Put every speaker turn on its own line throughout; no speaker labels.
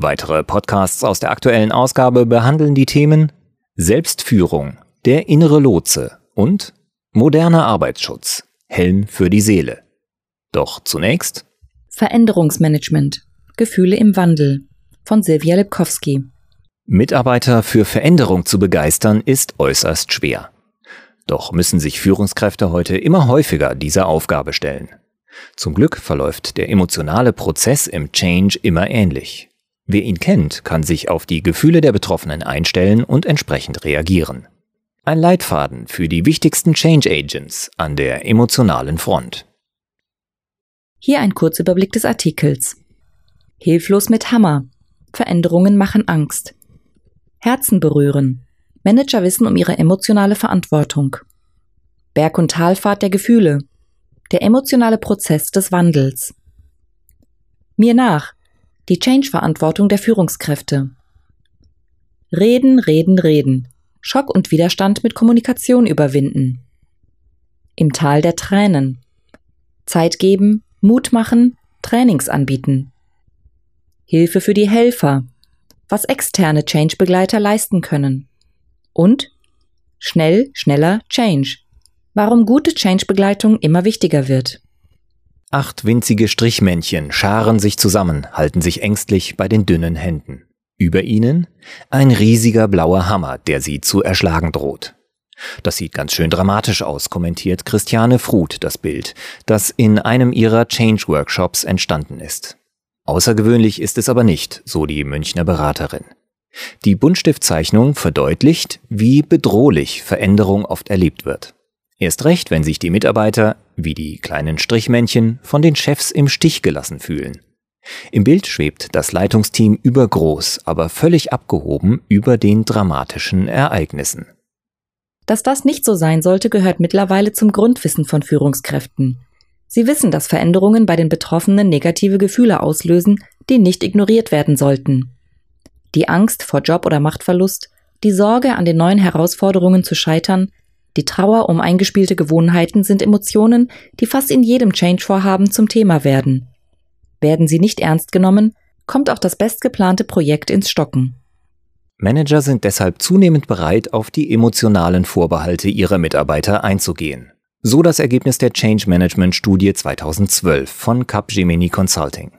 Weitere Podcasts aus der aktuellen Ausgabe behandeln die Themen Selbstführung, der innere Lotse und moderner Arbeitsschutz, Helm für die Seele. Doch zunächst
Veränderungsmanagement, Gefühle im Wandel von Silvia Lipkowski.
Mitarbeiter für Veränderung zu begeistern ist äußerst schwer. Doch müssen sich Führungskräfte heute immer häufiger dieser Aufgabe stellen. Zum Glück verläuft der emotionale Prozess im Change immer ähnlich. Wer ihn kennt, kann sich auf die Gefühle der Betroffenen einstellen und entsprechend reagieren. Ein Leitfaden für die wichtigsten Change Agents an der emotionalen Front.
Hier ein Kurzüberblick des Artikels. Hilflos mit Hammer. Veränderungen machen Angst. Herzen berühren. Manager wissen um ihre emotionale Verantwortung. Berg- und Talfahrt der Gefühle. Der emotionale Prozess des Wandels. Mir nach. Die Change-Verantwortung der Führungskräfte. Reden, reden, reden. Schock und Widerstand mit Kommunikation überwinden. Im Tal der Tränen. Zeit geben, Mut machen, Trainings anbieten. Hilfe für die Helfer. Was externe Change-Begleiter leisten können. Und schnell, schneller Change. Warum gute Change-Begleitung immer wichtiger wird.
Acht winzige Strichmännchen scharen sich zusammen, halten sich ängstlich bei den dünnen Händen. Über ihnen ein riesiger blauer Hammer, der sie zu erschlagen droht. Das sieht ganz schön dramatisch aus, kommentiert Christiane Fruth das Bild, das in einem ihrer Change-Workshops entstanden ist. Außergewöhnlich ist es aber nicht, so die Münchner Beraterin. Die Buntstiftzeichnung verdeutlicht, wie bedrohlich Veränderung oft erlebt wird. Erst recht, wenn sich die Mitarbeiter, wie die kleinen Strichmännchen, von den Chefs im Stich gelassen fühlen. Im Bild schwebt das Leitungsteam übergroß, aber völlig abgehoben über den dramatischen Ereignissen.
Dass das nicht so sein sollte, gehört mittlerweile zum Grundwissen von Führungskräften. Sie wissen, dass Veränderungen bei den Betroffenen negative Gefühle auslösen, die nicht ignoriert werden sollten. Die Angst vor Job- oder Machtverlust, die Sorge, an den neuen Herausforderungen zu scheitern, die Trauer um eingespielte Gewohnheiten sind Emotionen, die fast in jedem Change-Vorhaben zum Thema werden. Werden sie nicht ernst genommen, kommt auch das bestgeplante Projekt ins Stocken.
Manager sind deshalb zunehmend bereit, auf die emotionalen Vorbehalte ihrer Mitarbeiter einzugehen. So das Ergebnis der Change Management Studie 2012 von Capgemini Consulting.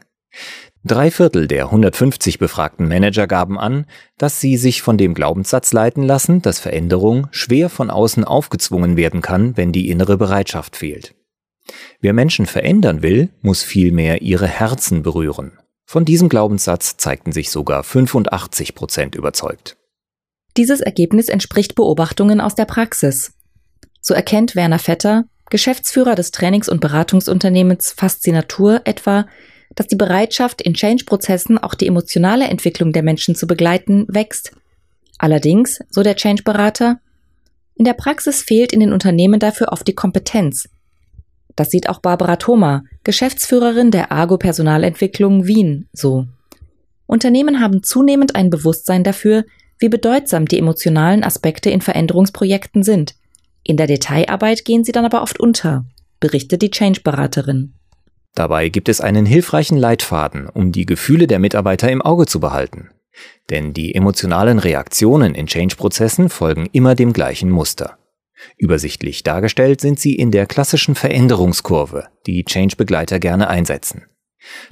Drei Viertel der 150 befragten Manager gaben an, dass sie sich von dem Glaubenssatz leiten lassen, dass Veränderung schwer von außen aufgezwungen werden kann, wenn die innere Bereitschaft fehlt. Wer Menschen verändern will, muss vielmehr ihre Herzen berühren. Von diesem Glaubenssatz zeigten sich sogar 85 Prozent überzeugt.
Dieses Ergebnis entspricht Beobachtungen aus der Praxis. So erkennt Werner Vetter, Geschäftsführer des Trainings- und Beratungsunternehmens Faszinatur, etwa, dass die Bereitschaft, in Change-Prozessen auch die emotionale Entwicklung der Menschen zu begleiten, wächst. Allerdings, so der Change-Berater, in der Praxis fehlt in den Unternehmen dafür oft die Kompetenz. Das sieht auch Barbara Thoma, Geschäftsführerin der Argo Personalentwicklung Wien, so. Unternehmen haben zunehmend ein Bewusstsein dafür, wie bedeutsam die emotionalen Aspekte in Veränderungsprojekten sind. In der Detailarbeit gehen sie dann aber oft unter, berichtet die Change-Beraterin.
Dabei gibt es einen hilfreichen Leitfaden, um die Gefühle der Mitarbeiter im Auge zu behalten. Denn die emotionalen Reaktionen in Change-Prozessen folgen immer dem gleichen Muster. Übersichtlich dargestellt sind sie in der klassischen Veränderungskurve, die Change-Begleiter gerne einsetzen.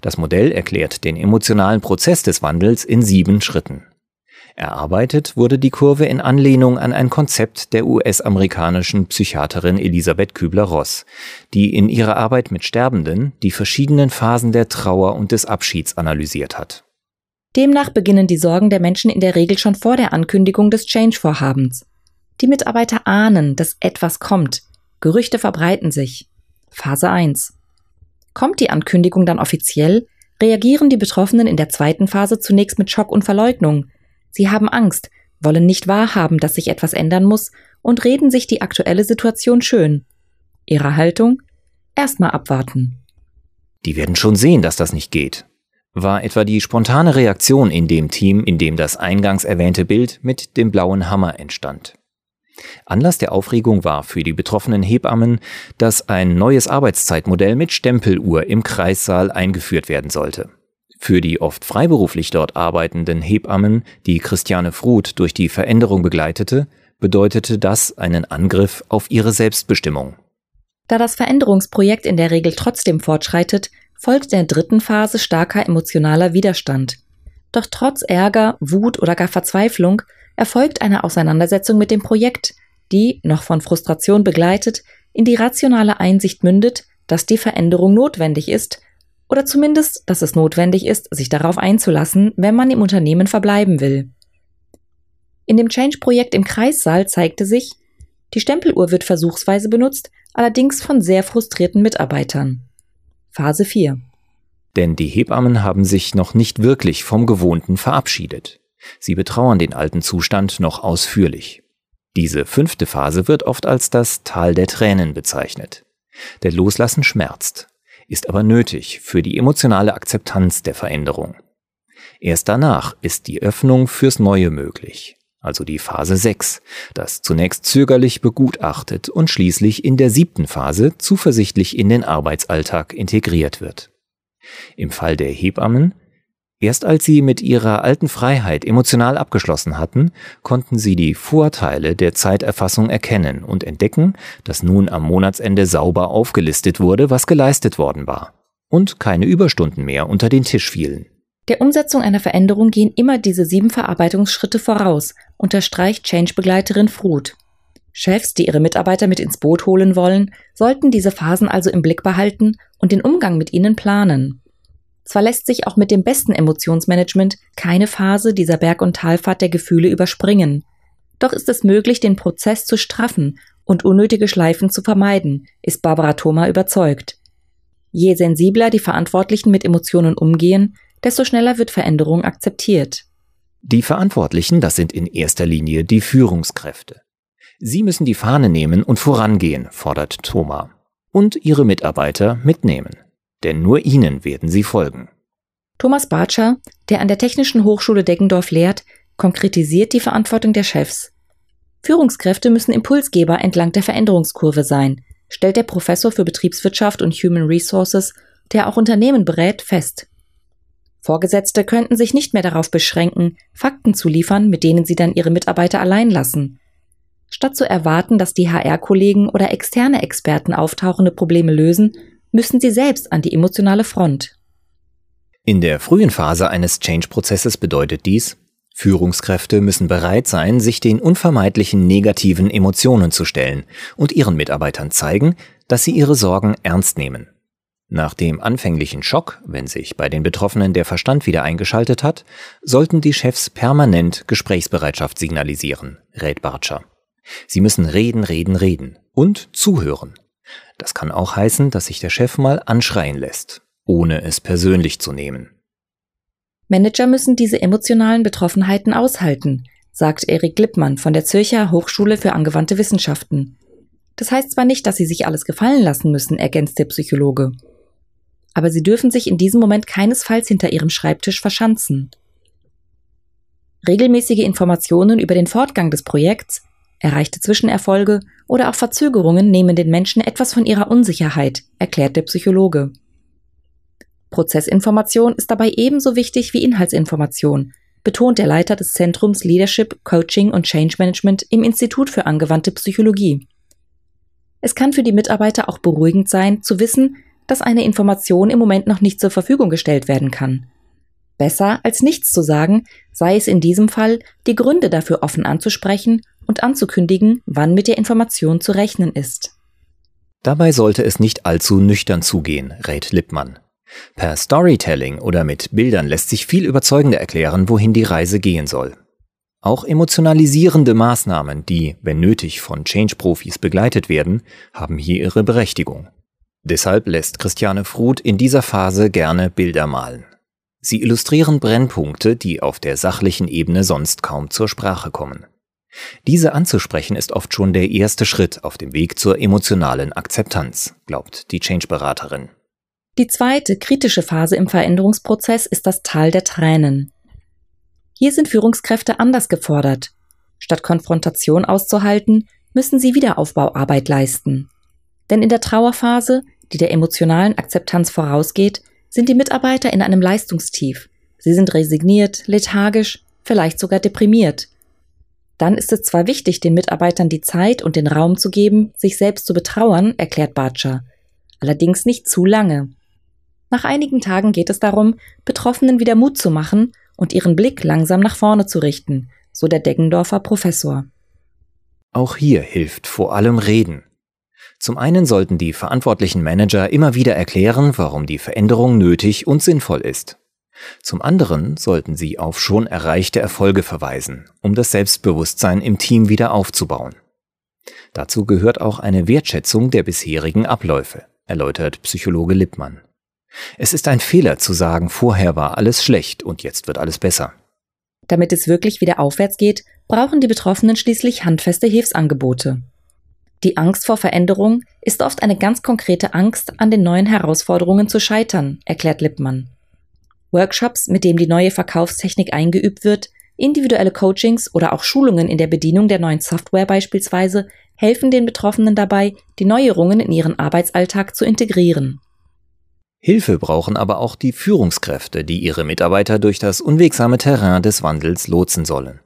Das Modell erklärt den emotionalen Prozess des Wandels in sieben Schritten. Erarbeitet wurde die Kurve in Anlehnung an ein Konzept der US-amerikanischen Psychiaterin Elisabeth Kübler-Ross, die in ihrer Arbeit mit Sterbenden die verschiedenen Phasen der Trauer und des Abschieds analysiert hat.
Demnach beginnen die Sorgen der Menschen in der Regel schon vor der Ankündigung des Change-Vorhabens. Die Mitarbeiter ahnen, dass etwas kommt. Gerüchte verbreiten sich. Phase 1. Kommt die Ankündigung dann offiziell, reagieren die Betroffenen in der zweiten Phase zunächst mit Schock und Verleugnung, Sie haben Angst, wollen nicht wahrhaben, dass sich etwas ändern muss und reden sich die aktuelle Situation schön. Ihre Haltung? Erstmal abwarten.
Die werden schon sehen, dass das nicht geht. War etwa die spontane Reaktion in dem Team, in dem das eingangs erwähnte Bild mit dem blauen Hammer entstand. Anlass der Aufregung war für die betroffenen Hebammen, dass ein neues Arbeitszeitmodell mit Stempeluhr im Kreissaal eingeführt werden sollte. Für die oft freiberuflich dort arbeitenden Hebammen, die Christiane Fruth durch die Veränderung begleitete, bedeutete das einen Angriff auf ihre Selbstbestimmung.
Da das Veränderungsprojekt in der Regel trotzdem fortschreitet, folgt der dritten Phase starker emotionaler Widerstand. Doch trotz Ärger, Wut oder gar Verzweiflung erfolgt eine Auseinandersetzung mit dem Projekt, die, noch von Frustration begleitet, in die rationale Einsicht mündet, dass die Veränderung notwendig ist oder zumindest, dass es notwendig ist, sich darauf einzulassen, wenn man im Unternehmen verbleiben will. In dem Change-Projekt im Kreissaal zeigte sich, die Stempeluhr wird versuchsweise benutzt, allerdings von sehr frustrierten Mitarbeitern. Phase 4.
Denn die Hebammen haben sich noch nicht wirklich vom Gewohnten verabschiedet. Sie betrauern den alten Zustand noch ausführlich. Diese fünfte Phase wird oft als das Tal der Tränen bezeichnet. Der Loslassen schmerzt, ist aber nötig für die emotionale Akzeptanz der Veränderung. Erst danach ist die Öffnung fürs Neue möglich, also die Phase 6, das zunächst zögerlich begutachtet und schließlich in der siebten Phase zuversichtlich in den Arbeitsalltag integriert wird. Im Fall der Hebammen Erst als sie mit ihrer alten Freiheit emotional abgeschlossen hatten, konnten sie die Vorteile der Zeiterfassung erkennen und entdecken, dass nun am Monatsende sauber aufgelistet wurde, was geleistet worden war. Und keine Überstunden mehr unter den Tisch fielen.
Der Umsetzung einer Veränderung gehen immer diese sieben Verarbeitungsschritte voraus, unterstreicht Change-Begleiterin Fruth. Chefs, die ihre Mitarbeiter mit ins Boot holen wollen, sollten diese Phasen also im Blick behalten und den Umgang mit ihnen planen. Zwar lässt sich auch mit dem besten Emotionsmanagement keine Phase dieser Berg- und Talfahrt der Gefühle überspringen. Doch ist es möglich, den Prozess zu straffen und unnötige Schleifen zu vermeiden, ist Barbara Thoma überzeugt. Je sensibler die Verantwortlichen mit Emotionen umgehen, desto schneller wird Veränderung akzeptiert.
Die Verantwortlichen, das sind in erster Linie die Führungskräfte. Sie müssen die Fahne nehmen und vorangehen, fordert Thoma. Und ihre Mitarbeiter mitnehmen denn nur ihnen werden sie folgen.
Thomas Bartscher, der an der Technischen Hochschule Deggendorf lehrt, konkretisiert die Verantwortung der Chefs. Führungskräfte müssen Impulsgeber entlang der Veränderungskurve sein, stellt der Professor für Betriebswirtschaft und Human Resources, der auch Unternehmen berät, fest. Vorgesetzte könnten sich nicht mehr darauf beschränken, Fakten zu liefern, mit denen sie dann ihre Mitarbeiter allein lassen. Statt zu erwarten, dass die HR-Kollegen oder externe Experten auftauchende Probleme lösen, müssen sie selbst an die emotionale Front.
In der frühen Phase eines Change-Prozesses bedeutet dies, Führungskräfte müssen bereit sein, sich den unvermeidlichen negativen Emotionen zu stellen und ihren Mitarbeitern zeigen, dass sie ihre Sorgen ernst nehmen. Nach dem anfänglichen Schock, wenn sich bei den Betroffenen der Verstand wieder eingeschaltet hat, sollten die Chefs permanent Gesprächsbereitschaft signalisieren, rät Bartscher. Sie müssen reden, reden, reden und zuhören. Das kann auch heißen, dass sich der Chef mal anschreien lässt, ohne es persönlich zu nehmen.
Manager müssen diese emotionalen Betroffenheiten aushalten, sagt Erik Lippmann von der Zürcher Hochschule für angewandte Wissenschaften. Das heißt zwar nicht, dass sie sich alles gefallen lassen müssen, ergänzt der Psychologe. Aber sie dürfen sich in diesem Moment keinesfalls hinter ihrem Schreibtisch verschanzen. Regelmäßige Informationen über den Fortgang des Projekts, erreichte Zwischenerfolge oder auch Verzögerungen nehmen den Menschen etwas von ihrer Unsicherheit, erklärt der Psychologe. Prozessinformation ist dabei ebenso wichtig wie Inhaltsinformation, betont der Leiter des Zentrums Leadership, Coaching und Change Management im Institut für angewandte Psychologie. Es kann für die Mitarbeiter auch beruhigend sein, zu wissen, dass eine Information im Moment noch nicht zur Verfügung gestellt werden kann. Besser als nichts zu sagen, sei es in diesem Fall, die Gründe dafür offen anzusprechen und anzukündigen, wann mit der Information zu rechnen ist.
Dabei sollte es nicht allzu nüchtern zugehen, rät Lippmann. Per Storytelling oder mit Bildern lässt sich viel überzeugender erklären, wohin die Reise gehen soll. Auch emotionalisierende Maßnahmen, die, wenn nötig, von Change-Profis begleitet werden, haben hier ihre Berechtigung. Deshalb lässt Christiane Fruth in dieser Phase gerne Bilder malen. Sie illustrieren Brennpunkte, die auf der sachlichen Ebene sonst kaum zur Sprache kommen. Diese anzusprechen ist oft schon der erste Schritt auf dem Weg zur emotionalen Akzeptanz, glaubt die Change-Beraterin.
Die zweite kritische Phase im Veränderungsprozess ist das Tal der Tränen. Hier sind Führungskräfte anders gefordert. Statt Konfrontation auszuhalten, müssen sie Wiederaufbauarbeit leisten. Denn in der Trauerphase, die der emotionalen Akzeptanz vorausgeht, sind die Mitarbeiter in einem Leistungstief. Sie sind resigniert, lethargisch, vielleicht sogar deprimiert. Dann ist es zwar wichtig, den Mitarbeitern die Zeit und den Raum zu geben, sich selbst zu betrauern, erklärt Bartscher. Allerdings nicht zu lange. Nach einigen Tagen geht es darum, Betroffenen wieder Mut zu machen und ihren Blick langsam nach vorne zu richten, so der Deggendorfer Professor.
Auch hier hilft vor allem Reden. Zum einen sollten die verantwortlichen Manager immer wieder erklären, warum die Veränderung nötig und sinnvoll ist. Zum anderen sollten sie auf schon erreichte Erfolge verweisen, um das Selbstbewusstsein im Team wieder aufzubauen. Dazu gehört auch eine Wertschätzung der bisherigen Abläufe, erläutert Psychologe Lippmann. Es ist ein Fehler zu sagen, vorher war alles schlecht und jetzt wird alles besser.
Damit es wirklich wieder aufwärts geht, brauchen die Betroffenen schließlich handfeste Hilfsangebote. Die Angst vor Veränderung ist oft eine ganz konkrete Angst, an den neuen Herausforderungen zu scheitern, erklärt Lippmann. Workshops, mit denen die neue Verkaufstechnik eingeübt wird, individuelle Coachings oder auch Schulungen in der Bedienung der neuen Software beispielsweise helfen den Betroffenen dabei, die Neuerungen in ihren Arbeitsalltag zu integrieren.
Hilfe brauchen aber auch die Führungskräfte, die ihre Mitarbeiter durch das unwegsame Terrain des Wandels lotsen sollen.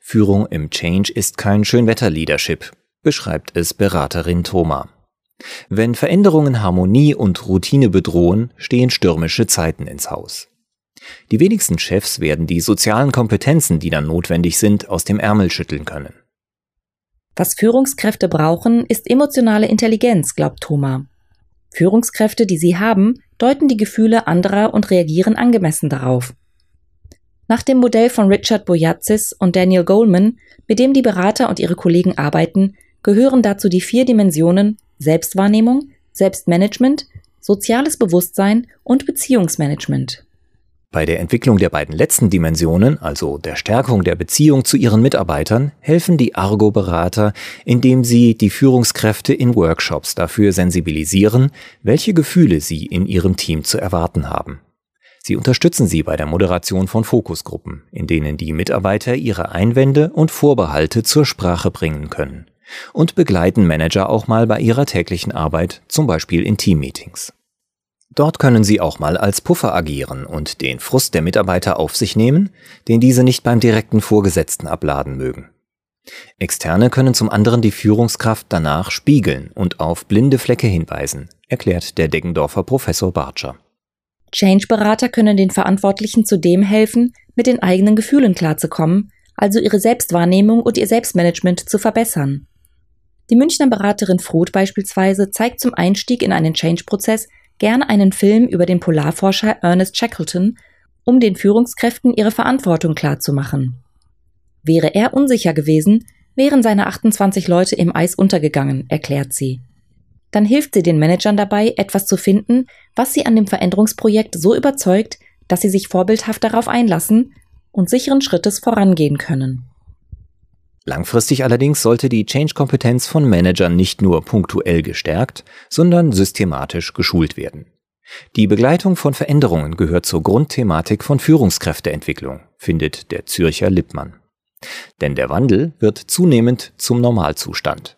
Führung im Change ist kein Schönwetter-Leadership, beschreibt es Beraterin Thoma. Wenn Veränderungen Harmonie und Routine bedrohen, stehen stürmische Zeiten ins Haus. Die wenigsten Chefs werden die sozialen Kompetenzen, die dann notwendig sind, aus dem Ärmel schütteln können.
Was Führungskräfte brauchen, ist emotionale Intelligenz, glaubt Thoma. Führungskräfte, die sie haben, deuten die Gefühle anderer und reagieren angemessen darauf. Nach dem Modell von Richard Boyatzis und Daniel Goleman, mit dem die Berater und ihre Kollegen arbeiten, gehören dazu die vier Dimensionen Selbstwahrnehmung, Selbstmanagement, soziales Bewusstsein und Beziehungsmanagement.
Bei der Entwicklung der beiden letzten Dimensionen, also der Stärkung der Beziehung zu ihren Mitarbeitern, helfen die Argo-Berater, indem sie die Führungskräfte in Workshops dafür sensibilisieren, welche Gefühle sie in ihrem Team zu erwarten haben. Sie unterstützen sie bei der Moderation von Fokusgruppen, in denen die Mitarbeiter ihre Einwände und Vorbehalte zur Sprache bringen können und begleiten Manager auch mal bei ihrer täglichen Arbeit, zum Beispiel in Teammeetings. Dort können sie auch mal als Puffer agieren und den Frust der Mitarbeiter auf sich nehmen, den diese nicht beim direkten Vorgesetzten abladen mögen. Externe können zum anderen die Führungskraft danach spiegeln und auf blinde Flecke hinweisen, erklärt der Deggendorfer Professor Bartscher.
Change-Berater können den Verantwortlichen zudem helfen, mit den eigenen Gefühlen klarzukommen, also ihre Selbstwahrnehmung und ihr Selbstmanagement zu verbessern. Die Münchner Beraterin Froth beispielsweise zeigt zum Einstieg in einen Change-Prozess gerne einen Film über den Polarforscher Ernest Shackleton, um den Führungskräften ihre Verantwortung klarzumachen. Wäre er unsicher gewesen, wären seine 28 Leute im Eis untergegangen, erklärt sie. Dann hilft sie den Managern dabei, etwas zu finden, was sie an dem Veränderungsprojekt so überzeugt, dass sie sich vorbildhaft darauf einlassen und sicheren Schrittes vorangehen können.
Langfristig allerdings sollte die Change-Kompetenz von Managern nicht nur punktuell gestärkt, sondern systematisch geschult werden. Die Begleitung von Veränderungen gehört zur Grundthematik von Führungskräfteentwicklung, findet der Zürcher Lippmann. Denn der Wandel wird zunehmend zum Normalzustand.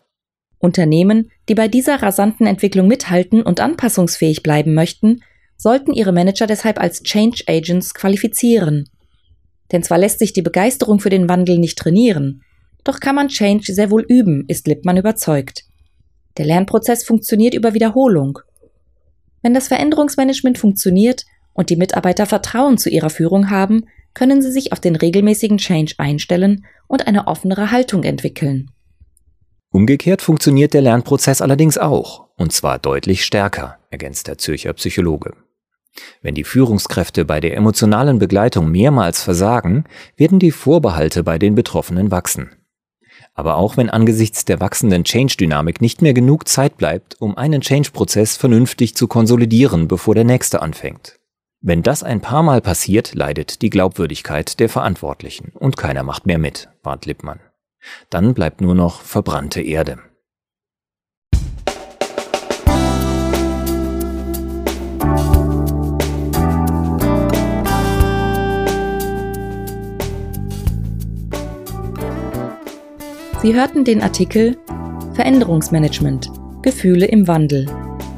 Unternehmen, die bei dieser rasanten Entwicklung mithalten und anpassungsfähig bleiben möchten, sollten ihre Manager deshalb als Change Agents qualifizieren. Denn zwar lässt sich die Begeisterung für den Wandel nicht trainieren, doch kann man Change sehr wohl üben, ist Lippmann überzeugt. Der Lernprozess funktioniert über Wiederholung. Wenn das Veränderungsmanagement funktioniert und die Mitarbeiter Vertrauen zu ihrer Führung haben, können sie sich auf den regelmäßigen Change einstellen und eine offenere Haltung entwickeln.
Umgekehrt funktioniert der Lernprozess allerdings auch, und zwar deutlich stärker, ergänzt der Zürcher Psychologe. Wenn die Führungskräfte bei der emotionalen Begleitung mehrmals versagen, werden die Vorbehalte bei den Betroffenen wachsen. Aber auch wenn angesichts der wachsenden Change-Dynamik nicht mehr genug Zeit bleibt, um einen Change-Prozess vernünftig zu konsolidieren, bevor der nächste anfängt. Wenn das ein paar Mal passiert, leidet die Glaubwürdigkeit der Verantwortlichen und keiner macht mehr mit, warnt Lippmann. Dann bleibt nur noch verbrannte Erde.
Sie hörten den Artikel Veränderungsmanagement Gefühle im Wandel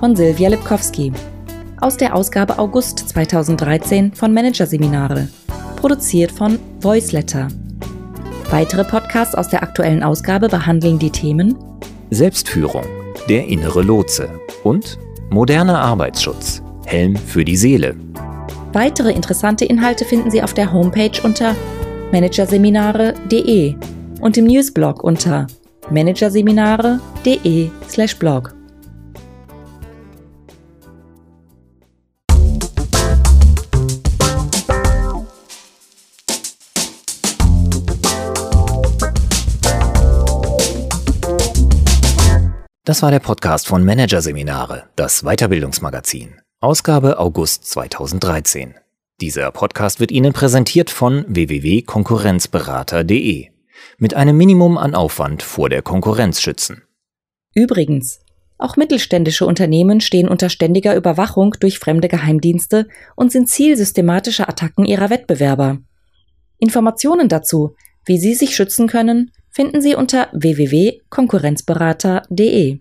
von Silvia Lipkowski aus der Ausgabe August 2013 von Managerseminare, produziert von Voiceletter. Weitere Podcasts aus der aktuellen Ausgabe behandeln die Themen
Selbstführung, der innere Lotse und moderner Arbeitsschutz, Helm für die Seele.
Weitere interessante Inhalte finden Sie auf der Homepage unter managerseminare.de und im Newsblog unter managerseminare.de/blog.
Das war der Podcast von Managerseminare, das Weiterbildungsmagazin. Ausgabe August 2013. Dieser Podcast wird Ihnen präsentiert von www.konkurrenzberater.de mit einem Minimum an Aufwand vor der Konkurrenz schützen.
Übrigens, auch mittelständische Unternehmen stehen unter ständiger Überwachung durch fremde Geheimdienste und sind Ziel systematischer Attacken ihrer Wettbewerber. Informationen dazu, wie Sie sich schützen können, finden Sie unter www.konkurrenzberater.de.